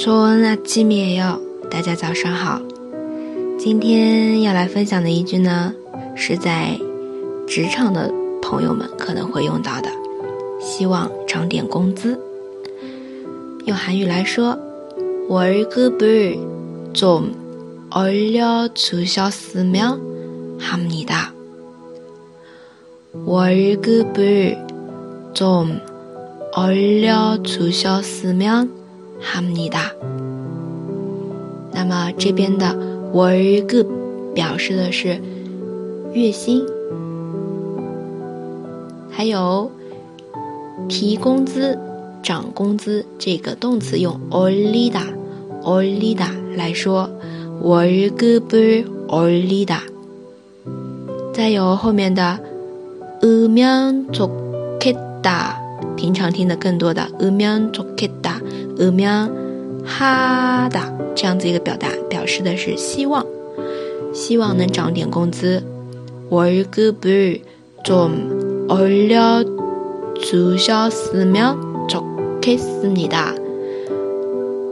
좋은아침이 요， 大家早上好。今天要来分享的一句呢，是在职场的朋友们可能会用到的，希望涨点工资。用韩语来说，월급을좀올려주셨으면합니다 월급을좀올려주셨으면 합니다那么这边的월급表示的是月薪，还有提工资、涨工资这个动词用올리다올리다来说，월급을올리 다。 再有后面的으면좋겠 다， 平常听的更多的으면좋겠 다， 으면하다这样子一个表达，表示的是希望，希望能涨点工资。월급을좀올려주셨으면좋겠습니다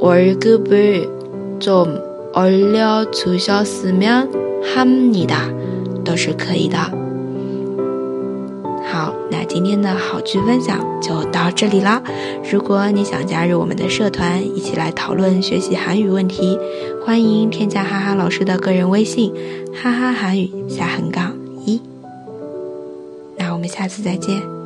월급을좀올려주셨으면합니다都是可以的。 今天的好剧分享就到这里啦。如果你想加入我们的社团，一起来讨论学习韩语问题，欢迎添加哈哈老师的个人微信：哈哈韩语下横杠一。那我们下次再见。